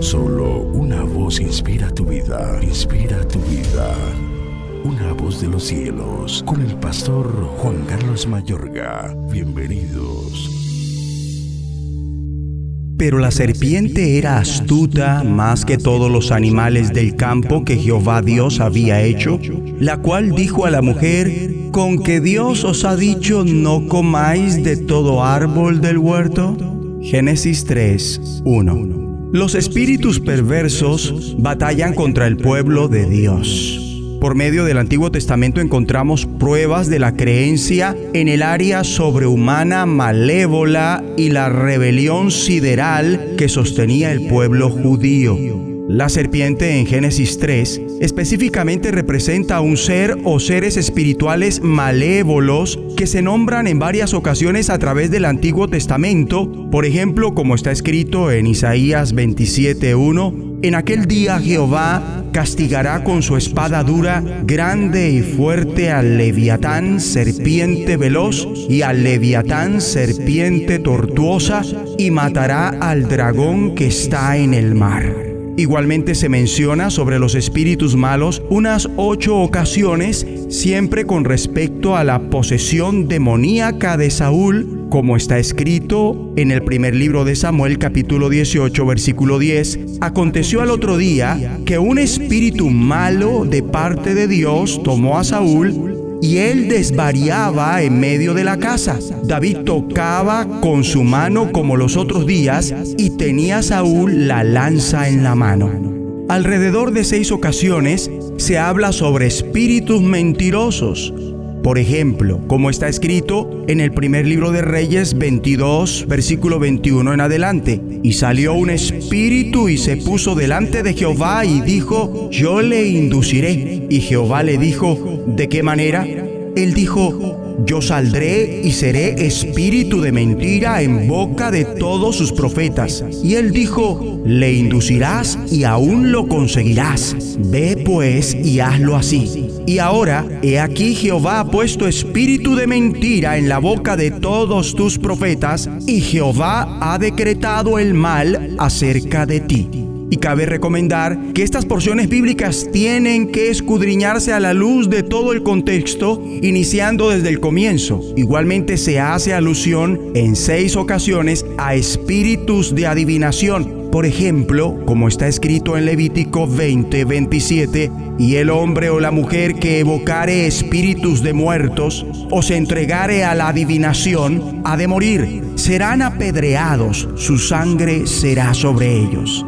Solo una voz inspira tu vida, inspira tu vida. Una voz de los cielos, con el pastor Juan Carlos Mayorga. Bienvenidos. Pero la serpiente era astuta más que todos los animales del campo que Jehová Dios había hecho, la cual dijo a la mujer, ¿con que Dios os ha dicho no comáis de todo árbol del huerto? Génesis 3, 1. Los espíritus perversos batallan contra el pueblo de Dios. Por medio del Antiguo Testamento encontramos pruebas de la creencia en el área sobrehumana malévola y la rebelión sideral que sostenía el pueblo judío. La serpiente en Génesis 3 específicamente representa a un ser o seres espirituales malévolos que se nombran en varias ocasiones a través del Antiguo Testamento, por ejemplo como está escrito en Isaías 27.1, en aquel día Jehová castigará con su espada dura, grande y fuerte al leviatán serpiente veloz y al leviatán serpiente tortuosa y matará al dragón que está en el mar. Igualmente se menciona sobre los espíritus malos unas ocho ocasiones, siempre con respecto a la posesión demoníaca de Saúl, como está escrito en el primer libro de Samuel capítulo 18 versículo 10. Aconteció al otro día que un espíritu malo de parte de Dios tomó a Saúl y él desvariaba en medio de la casa. David tocaba con su mano como los otros días y tenía Saúl la lanza en la mano. Alrededor de seis ocasiones se habla sobre espíritus mentirosos, por ejemplo, como está escrito en el primer libro de Reyes 22, versículo 21 en adelante, y salió un espíritu y se puso delante de Jehová y dijo, yo le induciré. Y Jehová le dijo, ¿de qué manera? Él dijo, yo saldré y seré espíritu de mentira en boca de todos sus profetas. Y él dijo, le inducirás y aún lo conseguirás. Ve pues y hazlo así. Y ahora, he aquí Jehová ha puesto espíritu de mentira en la boca de todos tus profetas, y Jehová ha decretado el mal acerca de ti. Y cabe recomendar que estas porciones bíblicas tienen que escudriñarse a la luz de todo el contexto, iniciando desde el comienzo. Igualmente se hace alusión en seis ocasiones a espíritus de adivinación. Por ejemplo, como está escrito en Levítico 20, 27, y el hombre o la mujer que evocare espíritus de muertos o se entregare a la adivinación, ha de morir. Serán apedreados, su sangre será sobre ellos.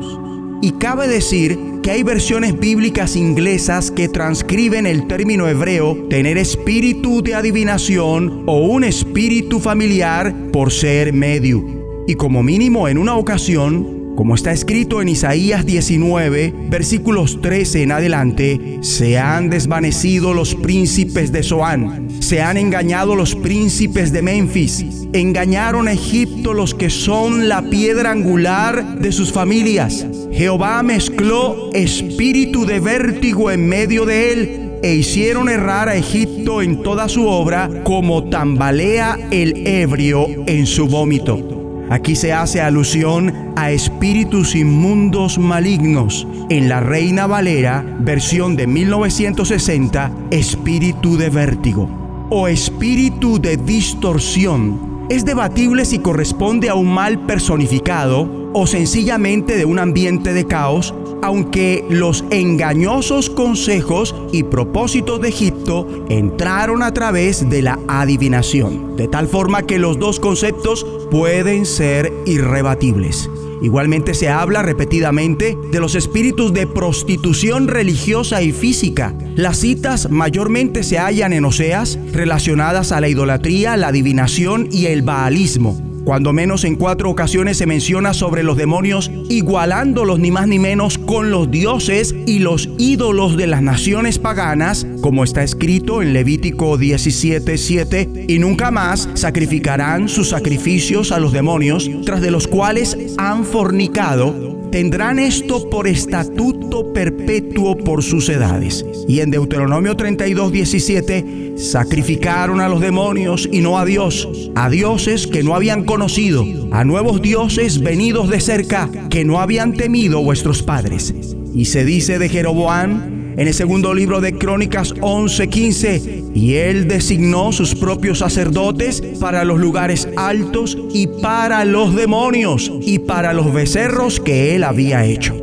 Y cabe decir que hay versiones bíblicas inglesas que transcriben el término hebreo tener espíritu de adivinación o un espíritu familiar por ser medio. Y como mínimo en una ocasión, como está escrito en Isaías 19, versículos 13 en adelante, se han desvanecido los príncipes de Zoán, se han engañado los príncipes de Memphis, engañaron a Egipto los que son la piedra angular de sus familias. Jehová mezcló espíritu de vértigo en medio de él e hicieron errar a Egipto en toda su obra como tambalea el ebrio en su vómito. Aquí se hace alusión a espíritus inmundos malignos. En la Reina Valera, versión de 1960, espíritu de vértigo o espíritu de distorsión. Es debatible si corresponde a un mal personificado o sencillamente de un ambiente de caos aunque los engañosos consejos y propósitos de Egipto entraron a través de la adivinación, de tal forma que los dos conceptos pueden ser irrebatibles. Igualmente se habla repetidamente de los espíritus de prostitución religiosa y física. Las citas mayormente se hallan en Oseas relacionadas a la idolatría, la adivinación y el baalismo. Cuando menos en cuatro ocasiones se menciona sobre los demonios igualándolos ni más ni menos con los dioses y los ídolos de las naciones paganas, como está escrito en Levítico 17:7, y nunca más sacrificarán sus sacrificios a los demonios, tras de los cuales han fornicado tendrán esto por estatuto perpetuo por sus edades. Y en Deuteronomio 32, 17, sacrificaron a los demonios y no a Dios, a dioses que no habían conocido, a nuevos dioses venidos de cerca que no habían temido vuestros padres. Y se dice de Jeroboam, en el segundo libro de Crónicas 11:15, y él designó sus propios sacerdotes para los lugares altos y para los demonios y para los becerros que él había hecho.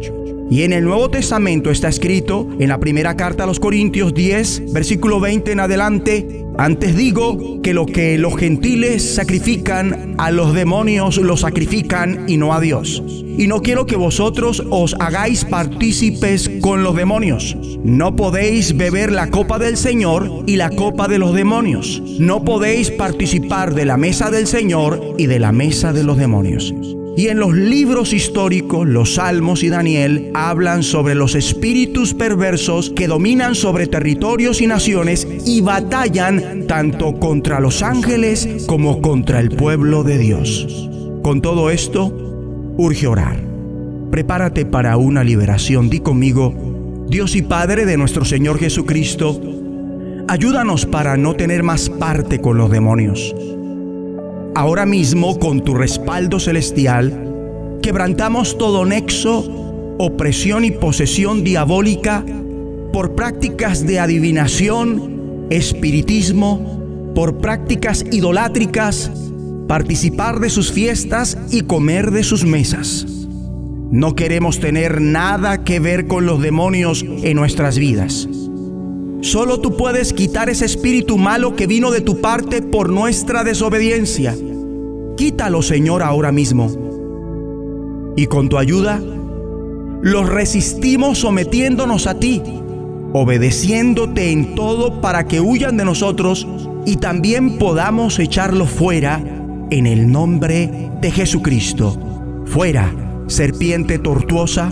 Y en el Nuevo Testamento está escrito en la primera carta a los Corintios 10, versículo 20 en adelante, antes digo que lo que los gentiles sacrifican a los demonios lo sacrifican y no a Dios. Y no quiero que vosotros os hagáis partícipes con los demonios. No podéis beber la copa del Señor y la copa de los demonios. No podéis participar de la mesa del Señor y de la mesa de los demonios. Y en los libros históricos, los Salmos y Daniel hablan sobre los espíritus perversos que dominan sobre territorios y naciones y batallan tanto contra los ángeles como contra el pueblo de Dios. Con todo esto, urge orar. Prepárate para una liberación. Di conmigo, Dios y Padre de nuestro Señor Jesucristo, ayúdanos para no tener más parte con los demonios ahora mismo con tu respaldo celestial, quebrantamos todo nexo, opresión y posesión diabólica por prácticas de adivinación, espiritismo, por prácticas idolátricas, participar de sus fiestas y comer de sus mesas. No queremos tener nada que ver con los demonios en nuestras vidas. Solo tú puedes quitar ese espíritu malo que vino de tu parte por nuestra desobediencia. Quítalo, Señor, ahora mismo. Y con tu ayuda, los resistimos sometiéndonos a ti, obedeciéndote en todo para que huyan de nosotros y también podamos echarlo fuera en el nombre de Jesucristo. Fuera, serpiente tortuosa,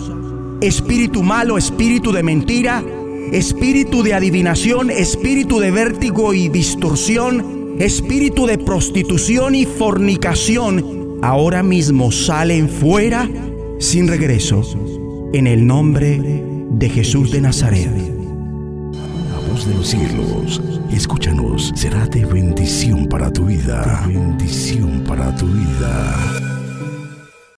espíritu malo, espíritu de mentira, espíritu de adivinación, espíritu de vértigo y distorsión, espíritu de prostitución y fornicación, ahora mismo salen fuera sin regreso, en el nombre de Jesús de Nazaret. La voz de los cielos, escúchanos, será de bendición para tu vida. bendición para tu vida.